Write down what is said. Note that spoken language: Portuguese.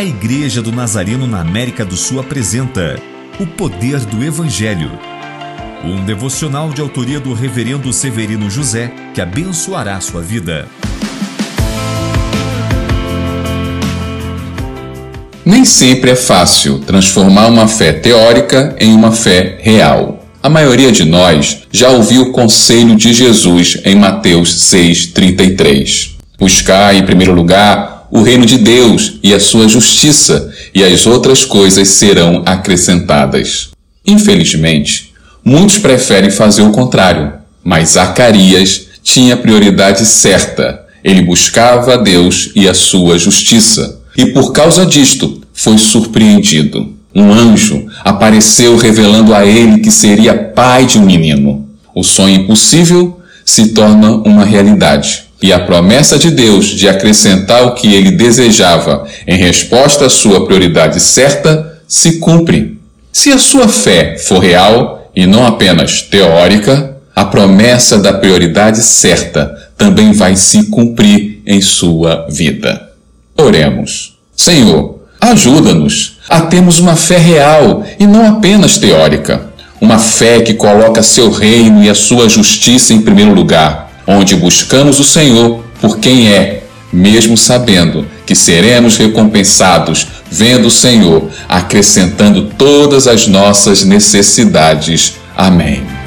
A Igreja do Nazareno na América do Sul apresenta O Poder do Evangelho. Um devocional de autoria do Reverendo Severino José que abençoará sua vida. Nem sempre é fácil transformar uma fé teórica em uma fé real. A maioria de nós já ouviu o conselho de Jesus em Mateus 6,33. Buscar, em primeiro lugar, o reino de Deus e a sua justiça, e as outras coisas serão acrescentadas. Infelizmente, muitos preferem fazer o contrário, mas Zacarias tinha prioridade certa. Ele buscava a Deus e a sua justiça, e por causa disto foi surpreendido. Um anjo apareceu revelando a ele que seria pai de um menino. O sonho impossível se torna uma realidade. E a promessa de Deus de acrescentar o que ele desejava em resposta à sua prioridade certa se cumpre. Se a sua fé for real e não apenas teórica, a promessa da prioridade certa também vai se cumprir em sua vida. Oremos. Senhor, ajuda-nos a termos uma fé real e não apenas teórica. Uma fé que coloca seu reino e a sua justiça em primeiro lugar, onde buscamos o Senhor por quem é, mesmo sabendo que seremos recompensados vendo o Senhor acrescentando todas as nossas necessidades. Amém.